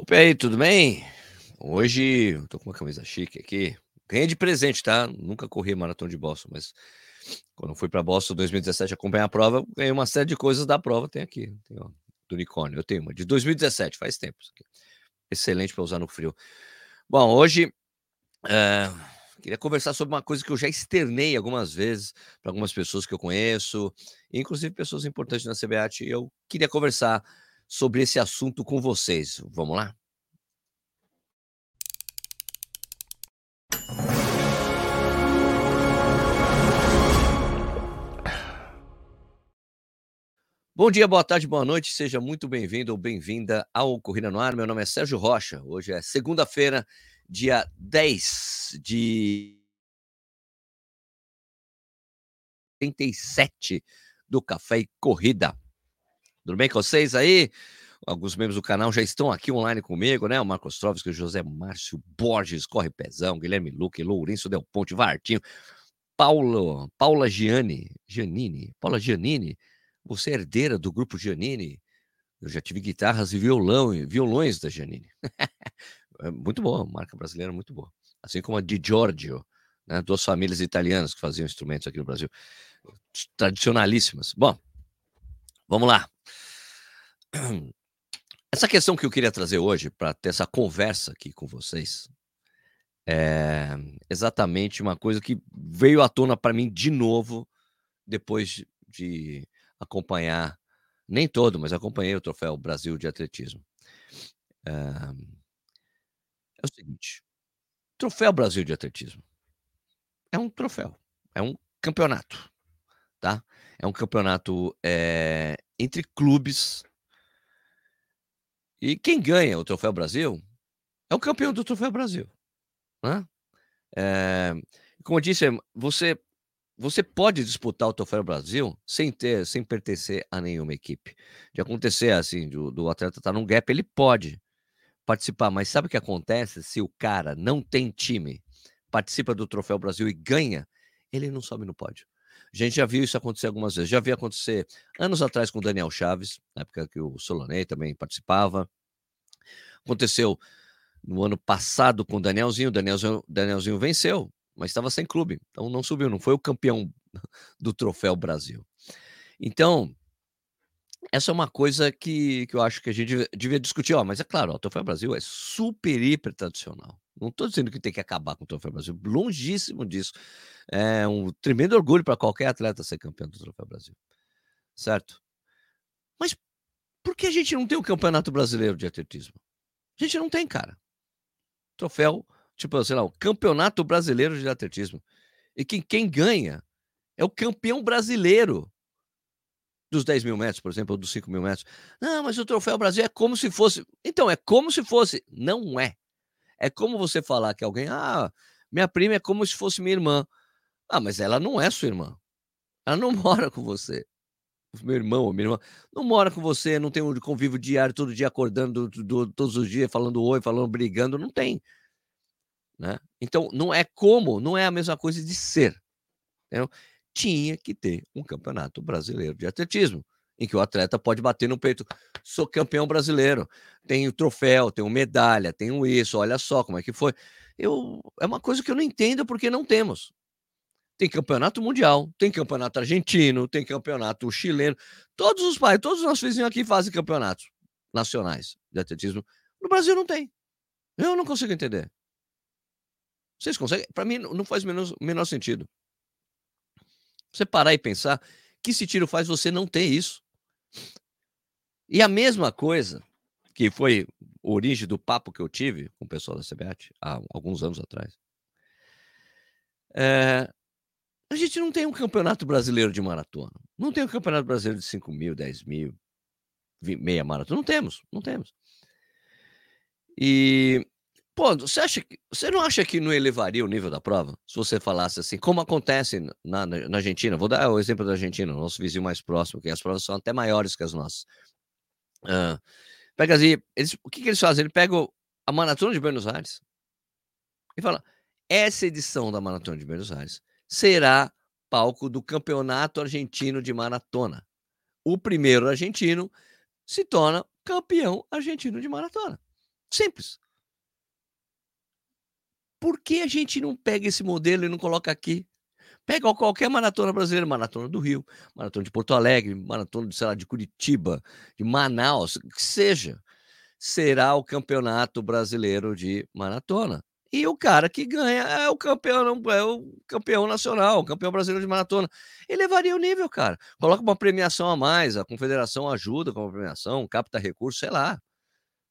Opa, aí, tudo bem? Hoje tô com uma camisa chique aqui. Ganhei de presente, tá? Nunca corri maratona de Boston, mas quando fui para Boston 2017 acompanhar a prova, ganhei uma série de coisas da prova. Tem aqui, tem, ó, do unicórnio. Eu tenho uma de 2017, faz tempo. Excelente para usar no frio. Bom, hoje é, queria conversar sobre uma coisa que eu já externei algumas vezes para algumas pessoas que eu conheço, inclusive pessoas importantes na CBAT. Eu queria conversar sobre esse assunto com vocês. Vamos lá? Bom dia, boa tarde, boa noite, seja muito bem-vindo ou bem-vinda ao Corrida no Ar. Meu nome é Sérgio Rocha. Hoje é segunda-feira, dia 10 de 37 do Café e Corrida. Tudo bem com vocês aí? Alguns membros do canal já estão aqui online comigo, né? O Marcos Trovski, o José Márcio Borges, Corre Pezão, Guilherme Luque, Lourenço Del Ponte, Vartinho, Paulo, Paula Gianni, Giannini, Paula Giannini, você é herdeira do grupo Giannini? Eu já tive guitarras e violão, violões da Giannini. é muito boa, marca brasileira muito boa. Assim como a de Giorgio, né? duas famílias italianas que faziam instrumentos aqui no Brasil. Tradicionalíssimas. Bom, vamos lá. Essa questão que eu queria trazer hoje, para ter essa conversa aqui com vocês, é exatamente uma coisa que veio à tona para mim de novo, depois de acompanhar, nem todo, mas acompanhei o Troféu Brasil de Atletismo. É, é o seguinte: Troféu Brasil de Atletismo é um troféu, é um campeonato, tá? É um campeonato é, entre clubes e quem ganha o Troféu Brasil é o campeão do Troféu Brasil. Né? É, como eu disse, você, você pode disputar o Troféu Brasil sem ter, sem pertencer a nenhuma equipe. De acontecer assim, do, do atleta estar tá num gap, ele pode participar, mas sabe o que acontece se o cara não tem time, participa do Troféu Brasil e ganha, ele não sobe no pódio. A gente já viu isso acontecer algumas vezes. Já vi acontecer anos atrás com o Daniel Chaves, na época que o Solonei também participava. Aconteceu no ano passado com o Danielzinho. O Danielzinho, Danielzinho venceu, mas estava sem clube. Então não subiu, não foi o campeão do Troféu Brasil. Então, essa é uma coisa que, que eu acho que a gente devia discutir. Ó, mas é claro, o Troféu Brasil é super, hiper tradicional. Não estou dizendo que tem que acabar com o Troféu Brasil, longíssimo disso. É um tremendo orgulho para qualquer atleta ser campeão do Troféu Brasil, certo? Mas por que a gente não tem o Campeonato Brasileiro de Atletismo? A gente não tem, cara. Troféu, tipo, sei lá, o Campeonato Brasileiro de Atletismo. E quem, quem ganha é o campeão brasileiro dos 10 mil metros, por exemplo, ou dos 5 mil metros. Não, mas o Troféu Brasil é como se fosse. Então, é como se fosse. Não é. É como você falar que alguém, ah, minha prima é como se fosse minha irmã. Ah, mas ela não é sua irmã. Ela não mora com você. Meu irmão ou minha irmã não mora com você, não tem um convívio diário, todo dia acordando, do, do, todos os dias, falando oi, falando, brigando, não tem. Né? Então, não é como, não é a mesma coisa de ser. Entendeu? Tinha que ter um campeonato brasileiro de atletismo em que o atleta pode bater no peito. Sou campeão brasileiro, tenho troféu, tenho medalha, tenho isso, olha só como é que foi. Eu, é uma coisa que eu não entendo porque não temos. Tem campeonato mundial, tem campeonato argentino, tem campeonato chileno. Todos os pais, todos os nossos vizinhos aqui fazem campeonatos nacionais de atletismo. No Brasil não tem. Eu não consigo entender. Vocês conseguem? Para mim não faz o menor, menor sentido. Você parar e pensar que esse tiro faz você não ter isso. E a mesma coisa, que foi origem do papo que eu tive com o pessoal da CBAT há alguns anos atrás. É, a gente não tem um campeonato brasileiro de maratona. Não tem um campeonato brasileiro de 5 mil, 10 mil, meia maratona. Não temos, não temos. E, pô, você, acha que, você não acha que não elevaria o nível da prova? Se você falasse assim, como acontece na, na Argentina? Vou dar o exemplo da Argentina, nosso vizinho mais próximo, que as provas são até maiores que as nossas. Uh, pega assim, eles, o que, que eles fazem? Eles pegam a Maratona de Buenos Aires e fala: essa edição da Maratona de Buenos Aires será palco do Campeonato Argentino de Maratona. O primeiro argentino se torna campeão argentino de maratona. Simples. Por que a gente não pega esse modelo e não coloca aqui? Pega qualquer maratona brasileira, maratona do Rio, maratona de Porto Alegre, maratona de, sei lá, de Curitiba, de Manaus, que seja. Será o campeonato brasileiro de maratona. E o cara que ganha é o campeão, é o campeão nacional, o campeão brasileiro de maratona. Ele levaria o nível, cara. Coloca uma premiação a mais, a confederação ajuda com a premiação, capta recursos, sei lá.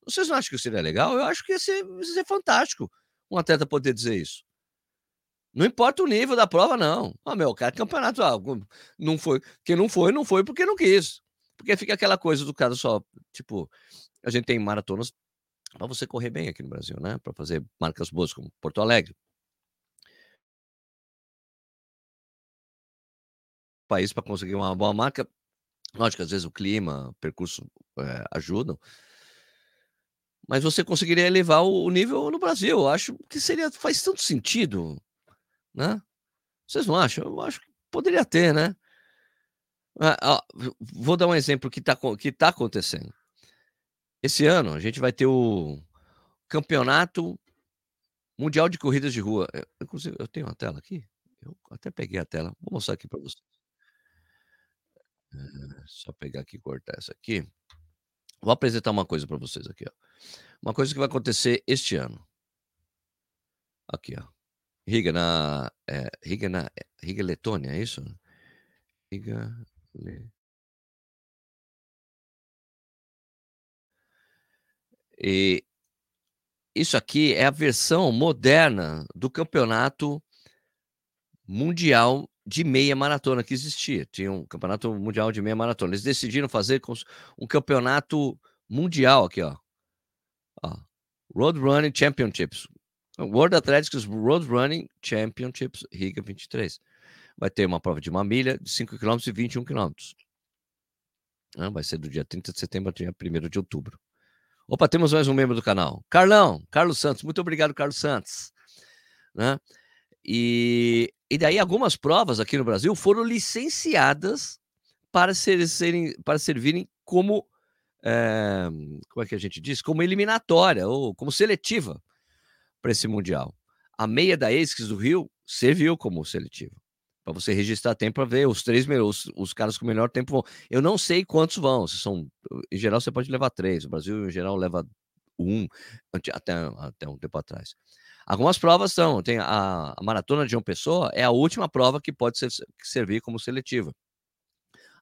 Vocês não acham que seria legal? Eu acho que ia ser, ia ser fantástico um atleta poder dizer isso. Não importa o nível da prova, não. Ah, meu, cara, campeonato, ah, não foi. Quem não foi, não foi porque não quis. Porque fica aquela coisa do cara só, tipo, a gente tem maratonas para você correr bem aqui no Brasil, né? Para fazer marcas boas como Porto Alegre. País para conseguir uma boa marca. Lógico, às vezes o clima, o percurso é, ajudam. Mas você conseguiria elevar o nível no Brasil. Eu acho que seria faz tanto sentido, né? Vocês não acham? Eu acho que poderia ter, né? Ah, vou dar um exemplo que está que tá acontecendo. Esse ano a gente vai ter o campeonato mundial de corridas de rua. Eu, inclusive, eu tenho uma tela aqui. Eu até peguei a tela. Vou mostrar aqui para vocês. É, só pegar aqui e cortar essa aqui. Vou apresentar uma coisa para vocês aqui, ó. Uma coisa que vai acontecer este ano. Aqui, ó. Riga na, é, Riga na, Riga Letônia, é isso? Riga Le... E isso aqui é a versão moderna do campeonato mundial de meia maratona que existia. Tinha um campeonato mundial de meia maratona. Eles decidiram fazer um campeonato mundial aqui, ó. ó. Road Running Championships. World Athletics Road Running Championships Riga 23. Vai ter uma prova de uma milha, de 5 km e 21 km. Vai ser do dia 30 de setembro ao dia 1 de outubro. Opa, temos mais um membro do canal. Carlão, Carlos Santos. Muito obrigado, Carlos Santos. Né? E, e daí algumas provas aqui no Brasil foram licenciadas para, ser, serem, para servirem como, é, como é que a gente diz? Como eliminatória ou como seletiva para esse Mundial. A meia da ASICS do Rio serviu como seletiva para você registrar tempo para ver os três os, os caras com o melhor tempo vão. Eu não sei quantos vão, são, em geral você pode levar três, o Brasil em geral leva um até, até um tempo atrás. Algumas provas são, tem a, a maratona de João Pessoa é a última prova que pode ser, servir como seletiva.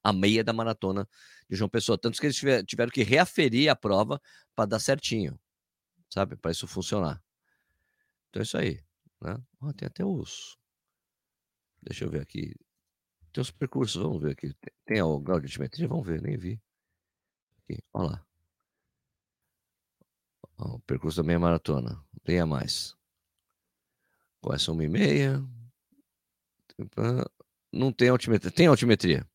A meia da maratona de João Pessoa, tanto que eles tiver, tiveram que reaferir a prova para dar certinho, sabe, para isso funcionar. Então é isso aí, né? Oh, tem até os Deixa eu ver aqui. Tem os percursos, vamos ver aqui. Tem, tem o grau de altimetria? Vamos ver, nem vi. Aqui, olha lá. o percurso da meia maratona. Leia mais. Começa uma e meia. Não tem altimetria. Tem altimetria.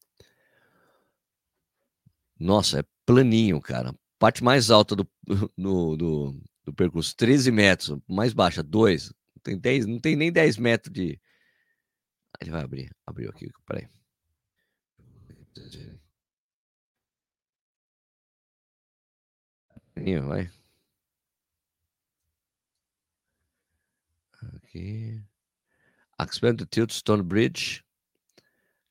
Nossa, é planinho, cara. Parte mais alta do, do, do, do percurso, 13 metros. Mais baixa, 2. Não tem, 10, não tem nem 10 metros de, ele vai abrir. Abriu aqui, peraí. Vai. Aqui. Expand to Tilt Stone Bridge.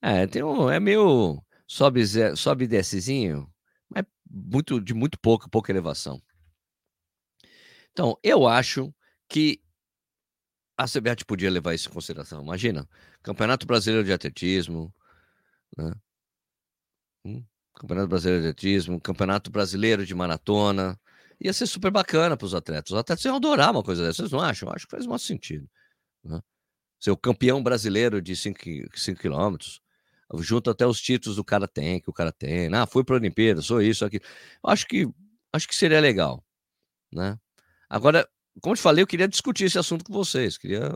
É, tem um, é meio sobe, sobe e descezinho, mas muito, de muito pouca, pouca elevação. Então, eu acho que a CBAT podia levar isso em consideração. Imagina, Campeonato Brasileiro de Atletismo, né? Hum, Campeonato Brasileiro de Atletismo, Campeonato Brasileiro de Maratona. Ia ser super bacana para os atletas. Os atletas iam adorar uma coisa dessa. Vocês não acham? Eu acho que faz muito sentido. Né? Ser o campeão brasileiro de 5 quilômetros, junto até os títulos do cara tem, que o cara tem. Ah, fui para a Olimpíada, sou isso, aqui. Acho que, acho que seria legal. Né? Agora, como te falei, eu queria discutir esse assunto com vocês. Queria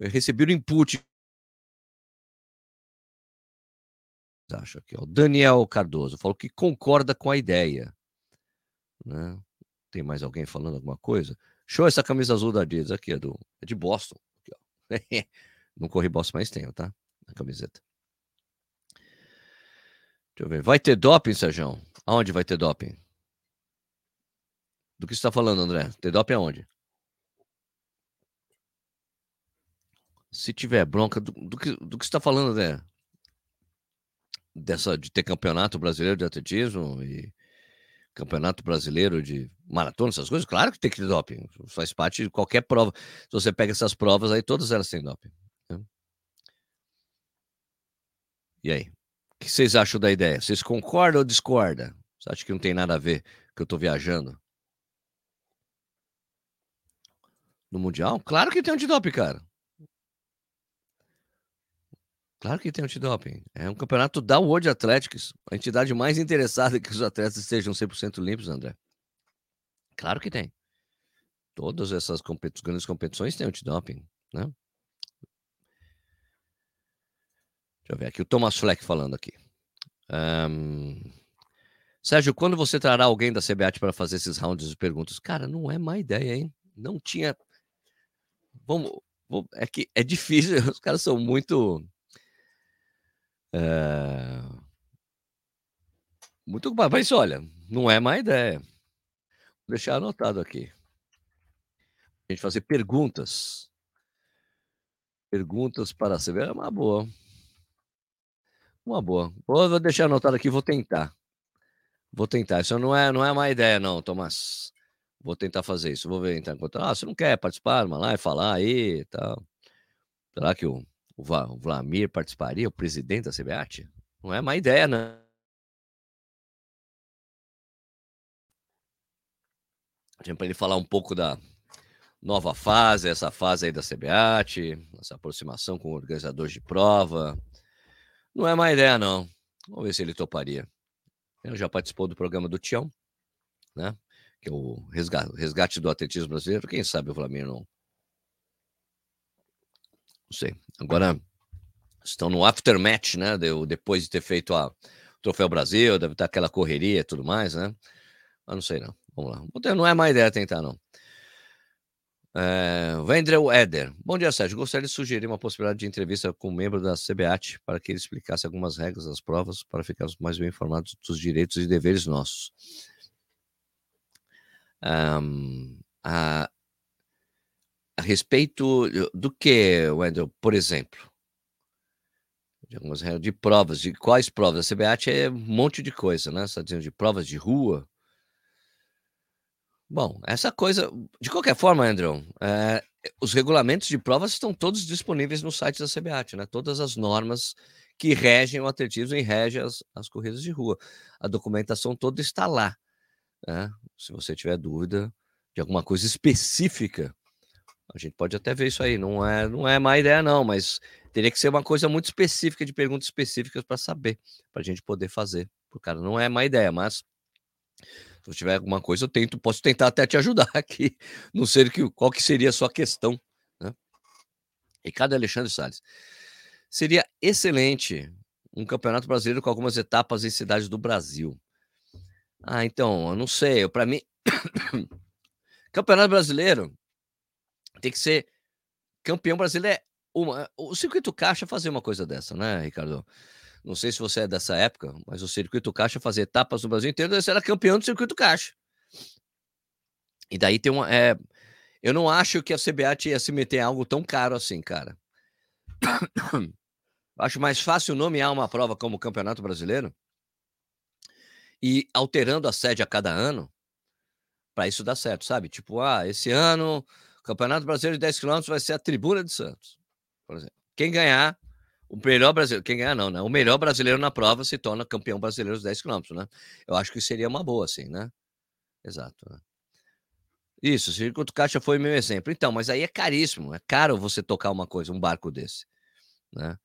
receber o input. Acho aqui, ó. Daniel Cardoso falou que concorda com a ideia. Né? Tem mais alguém falando alguma coisa? Show essa camisa azul da Adidas aqui, é, do, é de Boston. Aqui, Não corri Boston, mas tenho, tá? Camiseta. Deixa eu ver. Vai ter doping, Sérgio? Aonde vai ter doping? Do que você está falando, André? Antidoping aonde? Se tiver bronca, do, do que, do que você está falando, André? Dessa, de ter campeonato brasileiro de atletismo e campeonato brasileiro de maratona, essas coisas, claro que tem que ter doping. Faz parte de qualquer prova. Se você pega essas provas aí, todas elas têm doping. Né? E aí? O que vocês acham da ideia? Vocês concordam ou discordam? Você acha que não tem nada a ver que eu estou viajando? No Mundial? Claro que tem antidoping, cara. Claro que tem antidoping. É um campeonato da World Athletics, a entidade mais interessada que os atletas estejam 100% limpos, André. Claro que tem. Todas essas competi grandes competições têm antidoping, né? Deixa eu ver aqui, o Thomas Fleck falando aqui. Um... Sérgio, quando você trará alguém da CBAT para fazer esses rounds de perguntas? Cara, não é má ideia, hein? Não tinha. Vamos. É que é difícil, os caras são muito é... Muito bom. Mas olha, não é má ideia. Vou deixar anotado aqui. A gente fazer perguntas. Perguntas para ver é uma boa. Uma boa. Vou deixar anotado aqui, vou tentar. Vou tentar. Isso não é, não é má ideia, não, Tomás. Vou tentar fazer isso. Vou ver então. Ah, você não quer participar de uma live, falar aí e tal. Será que o o Vladimir participaria, o presidente da CBAT? Não é má ideia, né? Para ele falar um pouco da nova fase, essa fase aí da CBAT, essa aproximação com organizadores de prova. Não é má ideia, não. Vamos ver se ele toparia. Ele já participou do programa do Tião, né? Que é o resgate, resgate do atletismo brasileiro. Quem sabe o Vladimir não não sei. Agora estão no aftermatch, né? depois de ter feito a Troféu Brasil, deve estar aquela correria e tudo mais, né? Mas não sei não. Vamos lá. Não é má ideia tentar, não. É, Wendel Eder. Bom dia, Sérgio. Gostaria de sugerir uma possibilidade de entrevista com um membro da CBAT para que ele explicasse algumas regras das provas para ficarmos mais bem informados dos direitos e deveres nossos. Um, a, a respeito do que, Wendel, por exemplo? De algumas de provas, de quais provas? A CBAT é um monte de coisa, né? Você está dizendo de provas de rua. Bom, essa coisa, de qualquer forma, Andrew, é, os regulamentos de provas estão todos disponíveis no site da CBAT, né? Todas as normas que regem o atletismo e regem as, as corridas de rua. A documentação toda está lá. Né? Se você tiver dúvida de alguma coisa específica a gente pode até ver isso aí. Não é, não é má ideia, não, mas teria que ser uma coisa muito específica, de perguntas específicas para saber, para a gente poder fazer. O cara não é má ideia, mas se tiver alguma coisa, eu tento, posso tentar até te ajudar aqui. Não sei que, qual que seria a sua questão. Né? Ricardo Alexandre Salles. Seria excelente um campeonato brasileiro com algumas etapas em cidades do Brasil. Ah, então, eu não sei. Para mim, campeonato brasileiro tem que ser campeão brasileiro. É uma, o circuito caixa fazia uma coisa dessa, né, Ricardo? Não sei se você é dessa época, mas o circuito caixa fazia etapas no Brasil inteiro, você era campeão do circuito caixa. E daí tem uma. É, eu não acho que a CBAT ia se meter em algo tão caro assim, cara. acho mais fácil nomear uma prova como Campeonato Brasileiro e alterando a sede a cada ano para isso dar certo, sabe? Tipo, ah, esse ano Campeonato Brasileiro de 10 km vai ser a Tribuna de Santos, por exemplo. Quem ganhar, o melhor brasileiro, quem ganhar não, né? O melhor brasileiro na prova se torna campeão brasileiro dos 10 km, né? Eu acho que seria uma boa, assim, né? Exato. Né? Isso, o circuito caixa foi meu exemplo. Então, mas aí é caríssimo, é caro você tocar uma coisa, um barco desse, né?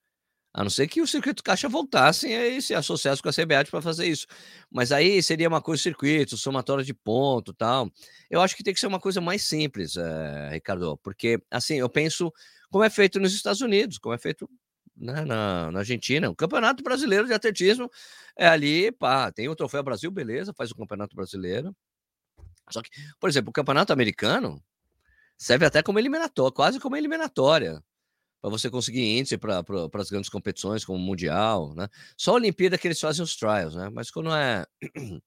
A não ser que o circuito caixa voltasse e se associasse com a CBAT para fazer isso. Mas aí seria uma coisa circuito, somatória de ponto tal. Eu acho que tem que ser uma coisa mais simples, é, Ricardo, porque assim, eu penso como é feito nos Estados Unidos, como é feito né, na, na, Argentina. O Campeonato Brasileiro de Atletismo é ali, pá, tem o Troféu Brasil, beleza, faz o Campeonato Brasileiro. Só que, por exemplo, o Campeonato Americano serve até como eliminatória, quase como eliminatória para você conseguir índice para as grandes competições, como o Mundial, né? Só a Olimpíada que eles fazem os trials, né? Mas quando é,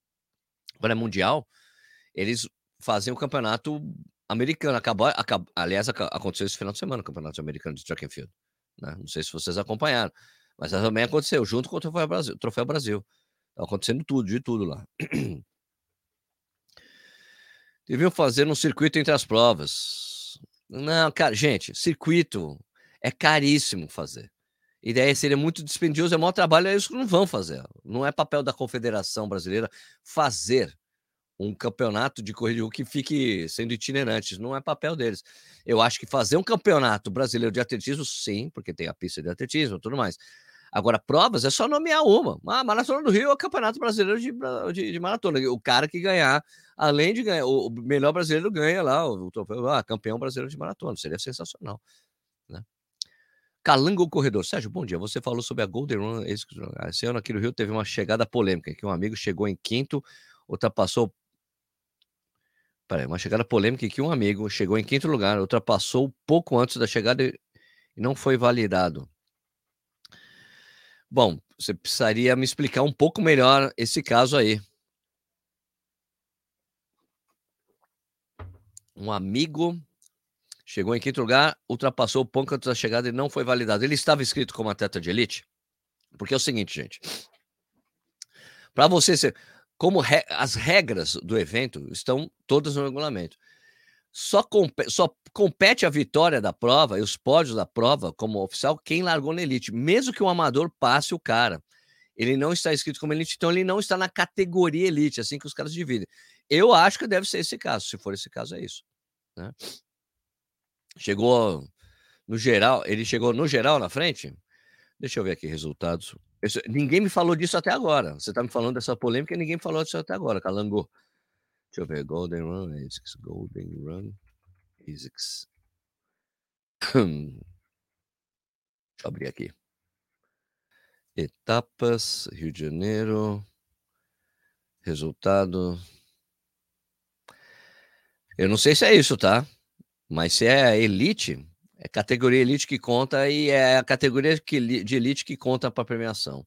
quando é Mundial, eles fazem o campeonato americano. Acabou, acabou, aliás, aconteceu esse final de semana o campeonato americano de track and field. Né? Não sei se vocês acompanharam, mas também aconteceu junto com o Troféu Brasil. Troféu Brasil. Tá acontecendo tudo, de tudo lá. Deviam fazer um circuito entre as provas. Não, cara, gente, circuito é caríssimo fazer. E daí seria muito dispendioso, é maior trabalho, é isso que não vão fazer. Não é papel da Confederação Brasileira fazer um campeonato de corrida que fique sendo itinerante, não é papel deles. Eu acho que fazer um campeonato brasileiro de atletismo, sim, porque tem a pista de atletismo e tudo mais. Agora, provas é só nomear uma. Ah, Maratona do Rio é o Campeonato Brasileiro de, de, de, Maratona. O cara que ganhar, além de ganhar, o melhor brasileiro ganha lá, o, o ah, campeão brasileiro de maratona. Seria sensacional. Né? Calango Corredor. Sérgio, bom dia. Você falou sobre a Golden Run. Esse ano aqui no Rio teve uma chegada polêmica, que um amigo chegou em quinto, ultrapassou Peraí, uma chegada polêmica que um amigo chegou em quinto lugar, ultrapassou pouco antes da chegada e não foi validado. Bom, você precisaria me explicar um pouco melhor esse caso aí. Um amigo chegou em quinto lugar, ultrapassou pouco antes da chegada e não foi validado. Ele estava inscrito como atleta de elite? Porque é o seguinte, gente. Para você ser como re, as regras do evento estão todas no regulamento. Só, só compete a vitória da prova e os pódios da prova como oficial quem largou na elite, mesmo que o um amador passe o cara. Ele não está inscrito como elite, então ele não está na categoria elite, assim que os caras dividem. Eu acho que deve ser esse caso. Se for esse caso, é isso. Né? Chegou no geral, ele chegou no geral na frente. Deixa eu ver aqui resultados. Isso, ninguém me falou disso até agora. Você está me falando dessa polêmica e ninguém falou disso até agora, Calango. Deixa eu ver. Golden Run, ASICS, Golden Run, ASICS. Deixa eu abrir aqui. Etapas, Rio de Janeiro. Resultado. Eu não sei se é isso, tá? Mas se é elite, é categoria elite que conta e é a categoria que, de elite que conta para premiação.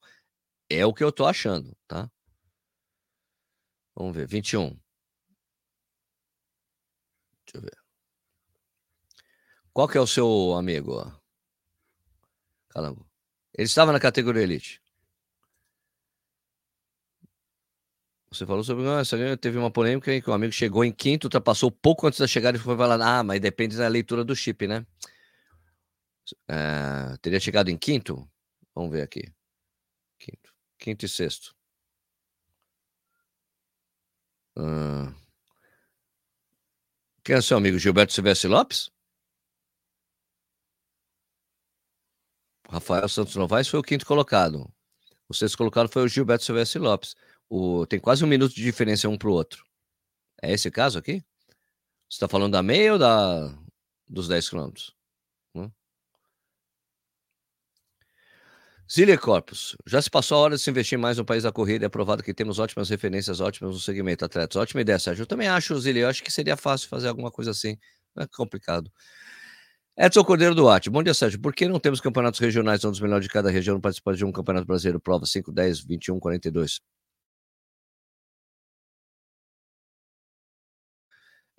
É o que eu tô achando, tá? Vamos ver, 21. Deixa eu ver. Qual que é o seu amigo? Calango. Ele estava na categoria elite. Você falou sobre essa teve uma polêmica em que um amigo chegou em quinto, ultrapassou pouco antes da chegada e foi falar: Ah, mas depende da leitura do chip, né? É, teria chegado em quinto? Vamos ver aqui. Quinto, quinto e sexto. Uh, quem é seu amigo? Gilberto Silvestre Lopes? Rafael Santos Novaes foi o quinto colocado. O sexto colocado foi o Gilberto Silvestre Lopes. O, tem quase um minuto de diferença um para o outro. É esse caso aqui? Você está falando da meia ou da, dos 10 quilômetros? Zília Corpus, já se passou a hora de se investir mais no país da corrida. É provado que temos ótimas referências, ótimas no segmento atletas. Ótima ideia, Sérgio. Eu também acho, Zília. Eu acho que seria fácil fazer alguma coisa assim. Não é complicado. Edson Cordeiro Duarte. Bom dia, Sérgio. Por que não temos campeonatos regionais onde os melhores de cada região participam de um campeonato brasileiro? Prova 5, 10, 21, 42.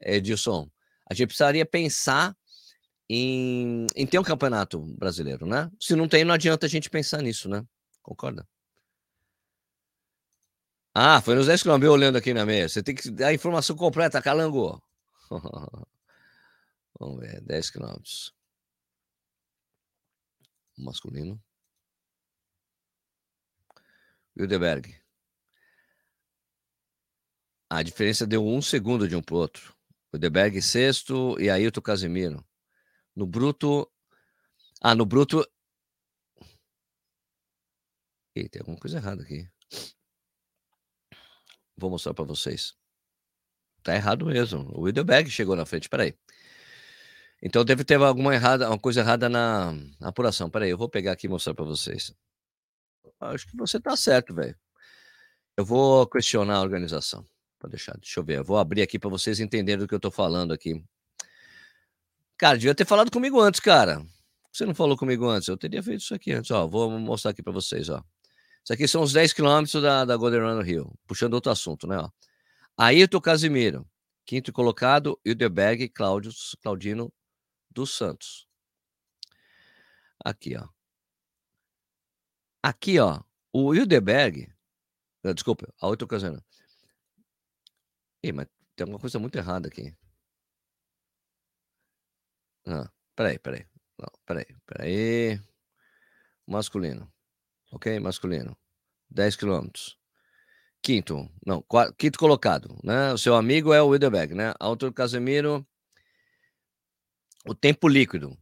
Edilson, a gente precisaria pensar em, em ter um campeonato brasileiro, né? Se não tem, não adianta a gente pensar nisso, né? Concorda? Ah, foi nos 10 km, olhando aqui na meia. Você tem que dar a informação completa, Calango. Vamos ver, 10 km. Masculino. Wildeberg. A diferença deu um segundo de um para o outro. Wildeberg sexto e Ailton Casimiro. No bruto. Ah, no bruto. Ih, tem alguma coisa errada aqui. Vou mostrar para vocês. Tá errado mesmo. O Widelberg chegou na frente. Peraí. Então deve ter alguma errada, uma coisa errada na, na apuração. Peraí, eu vou pegar aqui e mostrar para vocês. Acho que você tá certo, velho. Eu vou questionar a organização. Pode deixar. Deixa eu ver. Eu vou abrir aqui para vocês entenderem do que eu tô falando aqui. Cara, devia ter falado comigo antes, cara. Você não falou comigo antes? Eu teria feito isso aqui antes. Ó, vou mostrar aqui para vocês, ó. Isso aqui são os 10 quilômetros da, da Golden Run Rio. Puxando outro assunto, né? Ó. Ayrton Casimiro, Quinto colocado, Hildeberg Cláudio, Claudino dos Santos. Aqui, ó. Aqui, ó. O Hildeberg. Eh, desculpa, a outra ocasião. Ih, mas tem alguma coisa muito errada aqui. Ah, peraí, peraí. Não, peraí, peraí. Masculino. Ok? Masculino. 10 quilômetros. Quinto, não, quarto, quinto colocado, né? O seu amigo é o Widerberg, né? Autor Casemiro, o tempo líquido,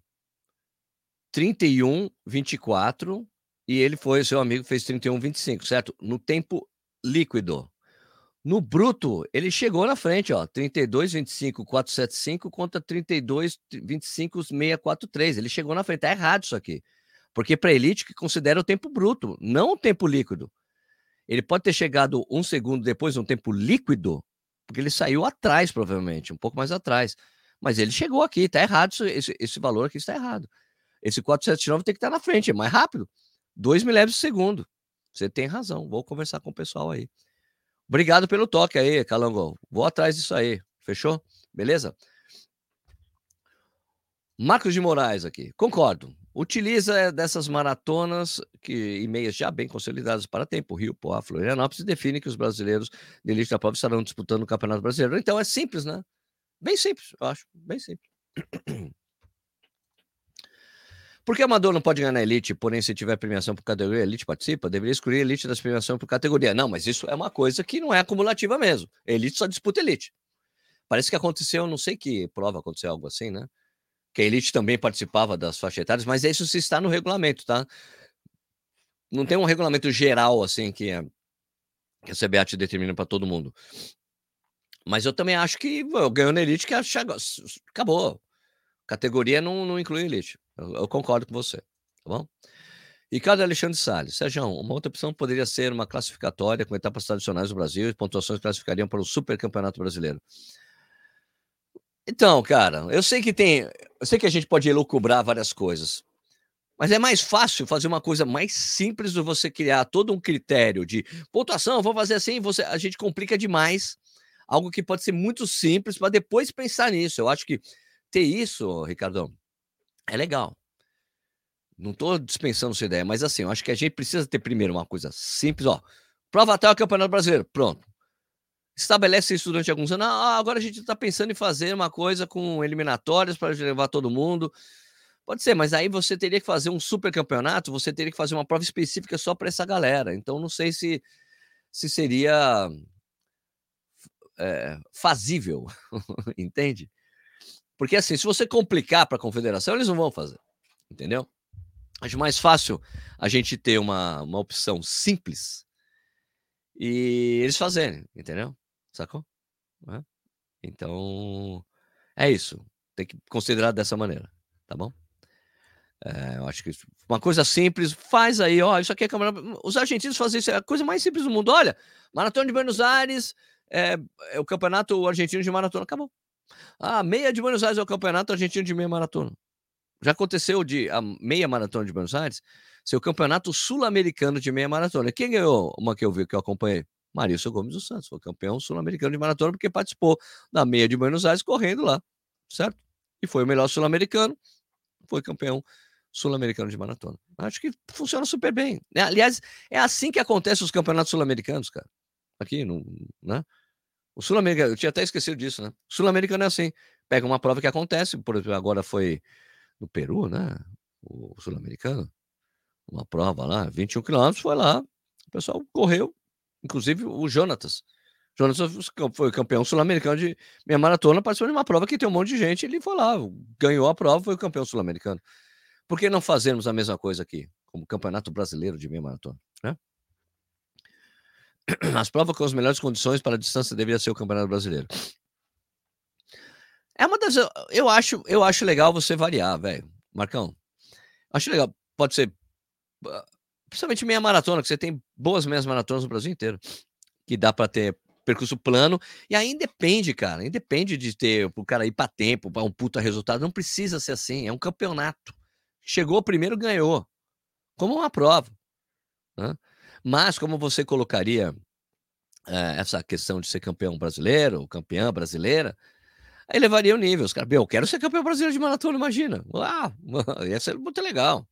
31, 24, e ele foi, seu amigo fez 31, 25, certo? No tempo líquido. No bruto, ele chegou na frente, ó, 32, 25, 475 contra 32, 25, 643. Ele chegou na frente, tá errado isso aqui. Porque para elite que considera o tempo bruto, não o tempo líquido. Ele pode ter chegado um segundo depois, um tempo líquido, porque ele saiu atrás, provavelmente, um pouco mais atrás. Mas ele chegou aqui, está errado, esse, esse valor aqui está errado. Esse 479 tem que estar tá na frente, é mais rápido. 2 milésimos de segundo. Você tem razão, vou conversar com o pessoal aí. Obrigado pelo toque aí, Calango. Vou atrás disso aí, fechou? Beleza? Marcos de Moraes aqui, concordo. Utiliza eh, dessas maratonas que, e meias já bem consolidadas para tempo, Rio, Poá, Florianópolis, e define que os brasileiros de elite da prova estarão disputando o Campeonato Brasileiro. Então é simples, né? Bem simples, eu acho. Bem simples. Por que amador não pode ganhar na elite, porém, se tiver premiação por categoria, elite participa? Deveria excluir a elite das premiações por categoria. Não, mas isso é uma coisa que não é acumulativa mesmo. elite só disputa elite. Parece que aconteceu, não sei que prova aconteceu algo assim, né? que a elite também participava das faixas etárias, mas isso se está no regulamento, tá? Não tem um regulamento geral assim que, é, que a CBAT determina para todo mundo. Mas eu também acho que ganhou na elite que acabou. Categoria não, não inclui elite. Eu, eu, concordo com você, tá bom? Ricardo Alexandre Salles. Sérgio, uma outra opção poderia ser uma classificatória com etapas tradicionais do Brasil e pontuações classificariam para o Super Campeonato Brasileiro. Então, cara, eu sei que tem. Eu sei que a gente pode elucubrar várias coisas. Mas é mais fácil fazer uma coisa mais simples do você criar todo um critério de pontuação, vou fazer assim, você, a gente complica demais algo que pode ser muito simples para depois pensar nisso. Eu acho que ter isso, Ricardão, é legal. Não estou dispensando sua ideia, mas assim, eu acho que a gente precisa ter primeiro uma coisa simples, ó. Prova até o Campeonato Brasileiro. Pronto estabelece isso durante alguns anos. Ah, agora a gente está pensando em fazer uma coisa com eliminatórias para levar todo mundo. Pode ser, mas aí você teria que fazer um super campeonato, você teria que fazer uma prova específica só para essa galera. Então não sei se, se seria é, fazível, entende? Porque assim, se você complicar para a confederação, eles não vão fazer, entendeu? Acho mais fácil a gente ter uma, uma opção simples e eles fazerem, entendeu? sacou? É. Então, é isso. Tem que considerar dessa maneira, tá bom? É, eu acho que uma coisa simples, faz aí, ó, isso aqui é câmera. Os argentinos fazem isso, é a coisa mais simples do mundo. Olha, Maratona de Buenos Aires é, é o campeonato argentino de maratona, acabou. Ah, meia de Buenos Aires é o campeonato argentino de meia maratona. Já aconteceu de a meia maratona de Buenos Aires ser o campeonato sul-americano de meia maratona. Quem ganhou uma que eu vi, que eu acompanhei? Marício Gomes dos Santos, foi campeão sul-americano de maratona porque participou da meia de Buenos Aires correndo lá, certo? E foi o melhor sul-americano, foi campeão sul-americano de maratona. Acho que funciona super bem. Né? Aliás, é assim que acontece os campeonatos sul-americanos, cara. Aqui, no, né? O sul-americano, eu tinha até esquecido disso, né? O sul-americano é assim, pega uma prova que acontece, por exemplo, agora foi no Peru, né? O sul-americano, uma prova lá, 21 quilômetros, foi lá, o pessoal correu, Inclusive o Jonatas. Jonatas foi campeão sul-americano de meia maratona, participou de uma prova que tem um monte de gente, ele foi lá, ganhou a prova, foi o campeão sul-americano. Por que não fazermos a mesma coisa aqui, como campeonato brasileiro de meia maratona, né? As provas com as melhores condições para a distância deveria ser o campeonato brasileiro. É uma das eu acho, eu acho legal você variar, velho. Marcão. Acho legal, pode ser principalmente meia maratona, que você tem boas meias maratonas no Brasil inteiro, que dá para ter percurso plano, e aí independe, cara, independe de ter o cara ir para tempo, para um puta resultado, não precisa ser assim, é um campeonato. Chegou primeiro, ganhou, como uma prova. Né? Mas como você colocaria é, essa questão de ser campeão brasileiro, campeã brasileira, aí levaria o nível. Os caras, eu quero ser campeão brasileiro de maratona, imagina. Ah, ia ser muito legal.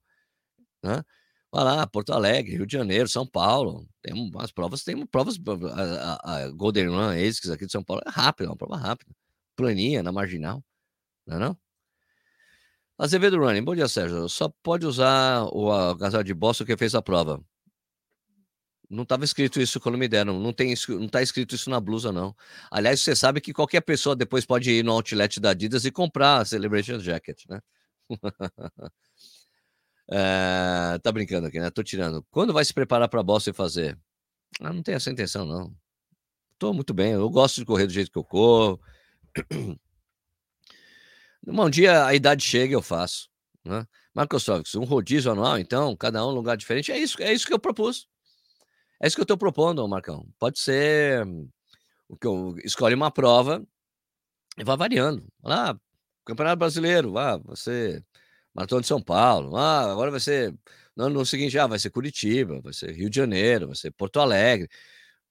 Né? Vai lá, Porto Alegre, Rio de Janeiro, São Paulo. Tem umas provas, tem provas. A, a, a Golden Run ASICS aqui de São Paulo é rápida, é uma prova rápida. Planinha, na marginal. Não é não? Azevedo Running, bom dia, Sérgio. Só pode usar o agasalho de Boston que fez a prova. Não estava escrito isso quando me deram. Não tem não está escrito isso na blusa, não. Aliás, você sabe que qualquer pessoa depois pode ir no outlet da Adidas e comprar a Celebration Jacket, né? é, tá brincando aqui, né? Tô tirando. Quando vai se preparar para Boston e fazer? Ah, não tenho essa intenção, não. Tô muito bem. Eu gosto de correr do jeito que eu corro. Um dia a idade chega eu faço. Né? Marcos Tóvicos, um rodízio anual, então, cada um um lugar diferente. É isso, é isso que eu propus. É isso que eu estou propondo, Marcão. Pode ser o que eu escolhe uma prova e vai variando. Lá, Campeonato Brasileiro, ah, você Maratona de São Paulo, ah, agora vai ser no ano seguinte ah, vai ser Curitiba, vai ser Rio de Janeiro, vai ser Porto Alegre,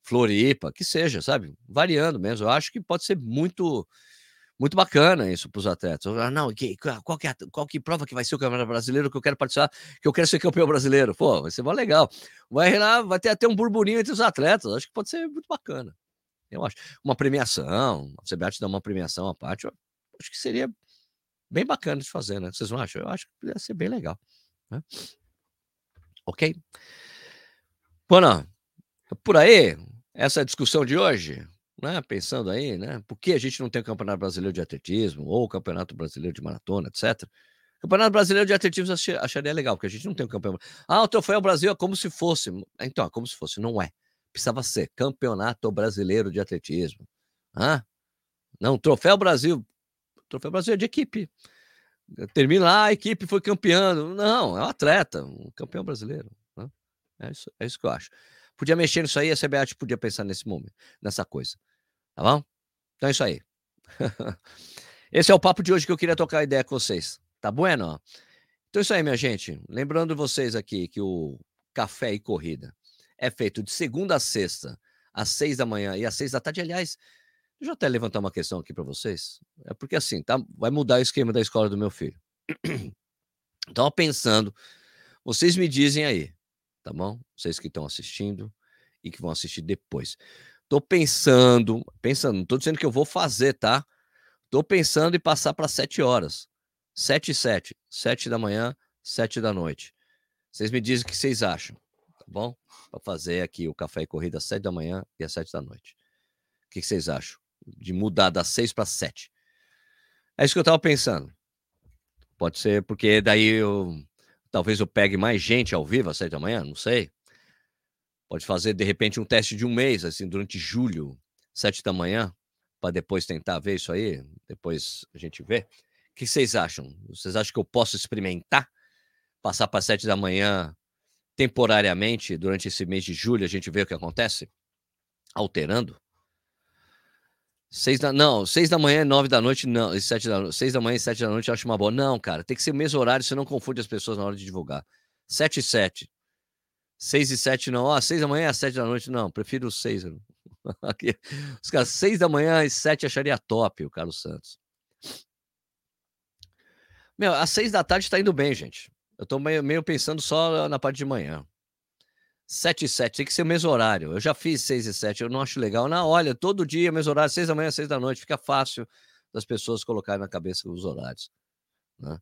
Floripa, que seja, sabe? Variando mesmo. Eu acho que pode ser muito muito bacana isso para os atletas. Não, que, qual, que é, qual que prova que vai ser o campeonato brasileiro que eu quero participar, que eu quero ser campeão brasileiro? Pô, vai ser mais legal. Vai vai ter até um burburinho entre os atletas. Acho que pode ser muito bacana. Eu acho. Uma premiação, a CBAT dá uma premiação à parte, eu acho que seria bem bacana de fazer, né? Vocês não acham? Eu acho que ia ser bem legal. Né? Ok? Bueno, por aí, essa é discussão de hoje né, pensando aí, né, por que a gente não tem o Campeonato Brasileiro de Atletismo ou o Campeonato Brasileiro de Maratona, etc. Campeonato Brasileiro de Atletismo acharia legal, porque a gente não tem o campeonato. Ah, o Troféu Brasil é como se fosse. Então, é como se fosse, não é. Precisava ser Campeonato Brasileiro de Atletismo. Ah, não, Troféu Brasil. Troféu Brasil é de equipe. Termina lá, a equipe foi campeã. Não, é um atleta, um campeão brasileiro. Né? É, isso, é isso que eu acho. Podia mexer nisso aí, a CBAT podia pensar nesse momento, nessa coisa. Tá bom? Então é isso aí. Esse é o papo de hoje que eu queria tocar ideia com vocês. Tá bueno? Então é isso aí, minha gente. Lembrando vocês aqui que o Café e Corrida é feito de segunda a sexta, às seis da manhã e às seis da tarde. Aliás, deixa eu até levantar uma questão aqui para vocês. É porque assim, tá, vai mudar o esquema da escola do meu filho. Então, pensando, vocês me dizem aí, tá bom? Vocês que estão assistindo e que vão assistir depois. Tô pensando, pensando, não tô dizendo que eu vou fazer, tá? Tô pensando em passar para sete horas. Sete e sete. Sete da manhã, sete da noite. Vocês me dizem o que vocês acham, tá bom? Para fazer aqui o café e corrida às sete da manhã e às sete da noite. O que vocês acham? De mudar das seis para sete. É isso que eu tava pensando. Pode ser porque daí eu Talvez eu pegue mais gente ao vivo às sete da manhã, não sei. Pode fazer, de repente, um teste de um mês, assim, durante julho, sete da manhã, para depois tentar ver isso aí. Depois a gente vê. O que vocês acham? Vocês acham que eu posso experimentar? Passar para sete da manhã temporariamente durante esse mês de julho, a gente vê o que acontece? Alterando? Seis da, não, seis da manhã e nove da noite, não. E sete da, seis da manhã e sete da noite eu acho uma boa. Não, cara, tem que ser o mesmo horário, você não confunde as pessoas na hora de divulgar. Sete e sete. Seis e sete não. Ó, seis da manhã e sete da noite, não. Prefiro seis. Aqui, os caras, seis da manhã e sete acharia top, o Carlos Santos. Meu, às seis da tarde tá indo bem, gente. Eu tô meio, meio pensando só na parte de manhã. 7 e 7, tem que ser o mesmo horário. Eu já fiz 6 e 7, eu não acho legal. Não, olha, todo dia, mesmo horário, 6 da manhã, 6 da noite, fica fácil das pessoas colocarem na cabeça os horários. Né?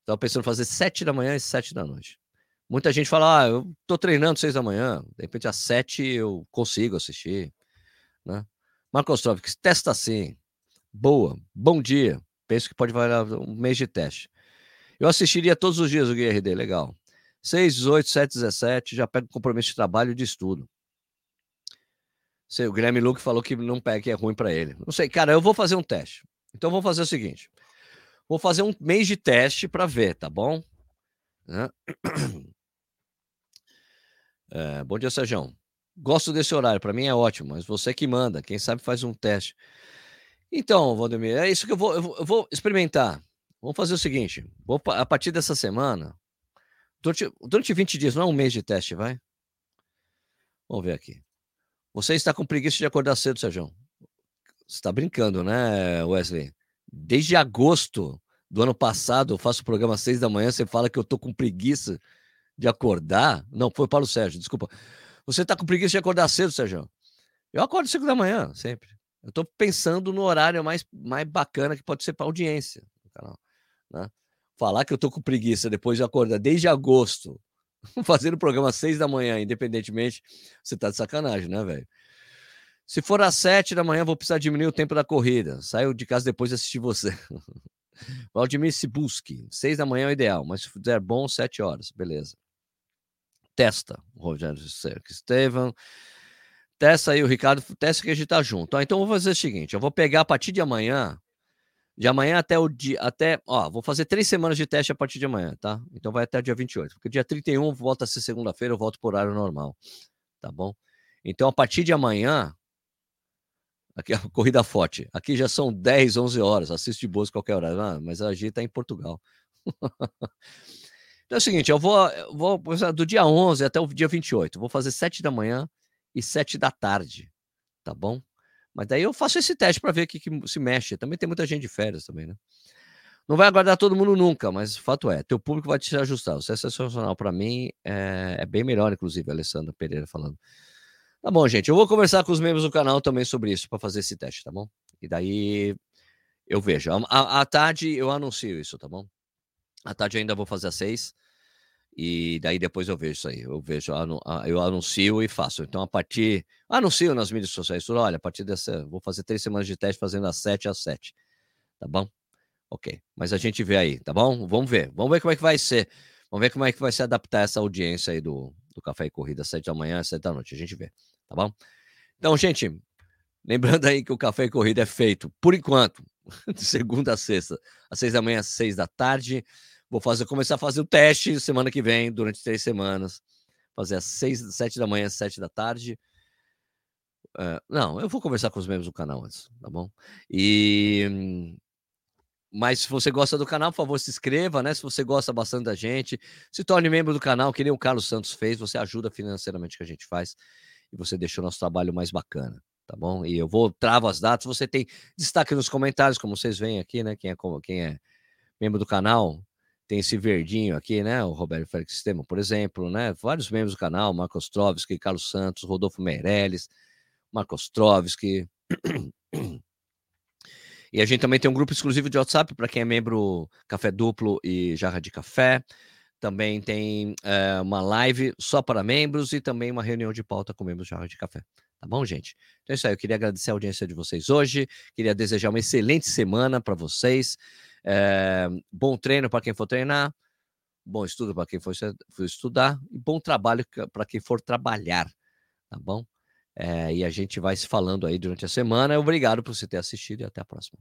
Estava pensando em fazer 7 da manhã e 7 da noite. Muita gente fala, ah, eu tô treinando 6 da manhã, de repente às 7 eu consigo assistir. Né? Marcos Trovic, testa assim. Boa, bom dia. Penso que pode valer um mês de teste. Eu assistiria todos os dias o GRD, legal. 6, 18, 7, 17, já pega compromisso de trabalho e de estudo. O Guilherme Luke falou que não pega, que é ruim para ele. Não sei, cara, eu vou fazer um teste. Então vou fazer o seguinte: vou fazer um mês de teste para ver, tá bom? É, bom dia, Sérgio. Gosto desse horário, para mim é ótimo, mas você que manda, quem sabe faz um teste. Então, Valdemir, é isso que eu vou, eu vou, eu vou experimentar. Vamos fazer o seguinte: vou, a partir dessa semana, Durante, durante 20 dias, não é um mês de teste, vai? Vamos ver aqui. Você está com preguiça de acordar cedo, Sérgio? Você está brincando, né, Wesley? Desde agosto do ano passado, eu faço o programa às seis da manhã, você fala que eu tô com preguiça de acordar. Não, foi para o Sérgio, desculpa. Você está com preguiça de acordar cedo, Sérgio? Eu acordo cinco da manhã, sempre. Eu estou pensando no horário mais, mais bacana que pode ser para audiência do canal. Né? Falar que eu estou com preguiça depois de acordar desde agosto, fazendo o programa às seis da manhã, independentemente, você está de sacanagem, né, velho? Se for às sete da manhã, vou precisar diminuir o tempo da corrida. Saio de casa depois de assistir você. Valdemir Sibuski, seis da manhã é o ideal, mas se fizer bom, sete horas, beleza. Testa, Rogério Estevam. Testa aí o Ricardo, testa que a gente tá junto. então vou fazer o seguinte: eu vou pegar a partir de amanhã, de amanhã até o dia, até, ó, vou fazer três semanas de teste a partir de amanhã, tá? Então vai até o dia 28, porque dia 31 volta a ser segunda-feira, eu volto por horário normal, tá bom? Então a partir de amanhã, aqui a corrida forte, aqui já são 10, 11 horas, assisto de boas qualquer hora, ah, mas a gente tá em Portugal. então é o seguinte, eu vou, eu vou do dia 11 até o dia 28, vou fazer 7 da manhã e sete da tarde, tá bom? Mas daí eu faço esse teste para ver o que, que, se mexe. Também tem muita gente de férias também, né? Não vai aguardar todo mundo nunca, mas o fato é, teu público vai te ajustar. Você é sensacional para mim, é, é, bem melhor, inclusive, Alessandra Pereira falando. Tá bom, gente. Eu vou conversar com os membros do canal também sobre isso, para fazer esse teste, tá bom? E daí eu vejo. À tarde eu anuncio isso, tá bom? À tarde ainda vou fazer às seis. E daí depois eu vejo isso aí. Eu vejo, eu anuncio e faço. Então, a partir. Anuncio nas mídias sociais. Olha, a partir dessa. Vou fazer três semanas de teste fazendo às 7 às 7. Tá bom? Ok. Mas a gente vê aí, tá bom? Vamos ver. Vamos ver como é que vai ser. Vamos ver como é que vai se adaptar essa audiência aí do, do Café e Corrida, às 7 da manhã, às 7 da noite. A gente vê. Tá bom? Então, gente, lembrando aí que o Café e Corrida é feito, por enquanto, de segunda a sexta, às 6 da manhã, às 6 da tarde. Vou fazer, começar a fazer o teste semana que vem, durante três semanas. Fazer às seis, sete da manhã, às sete da tarde. Uh, não, eu vou conversar com os membros do canal antes, tá bom? E. Mas se você gosta do canal, por favor, se inscreva, né? Se você gosta bastante da gente, se torne membro do canal, que nem o Carlos Santos fez. Você ajuda financeiramente que a gente faz e você deixa o nosso trabalho mais bacana, tá bom? E eu vou travo as datas. Você tem destaque nos comentários, como vocês veem aqui, né? Quem é, quem é membro do canal, tem esse verdinho aqui, né? O Roberto Félix Sistema, por exemplo, né? Vários membros do canal, Marcos Trovski, Carlos Santos, Rodolfo Meirelles, Marcos Trovski. E a gente também tem um grupo exclusivo de WhatsApp para quem é membro Café Duplo e Jarra de Café. Também tem é, uma live só para membros e também uma reunião de pauta com membros de Jarra de Café. Tá bom, gente? Então é isso aí. Eu queria agradecer a audiência de vocês hoje. Queria desejar uma excelente semana para vocês. É, bom treino para quem for treinar, bom estudo para quem for, for, estudar e bom trabalho para quem for trabalhar, tá bom? É, e a gente vai se falando aí durante a semana. Obrigado por você ter assistido e até a próxima.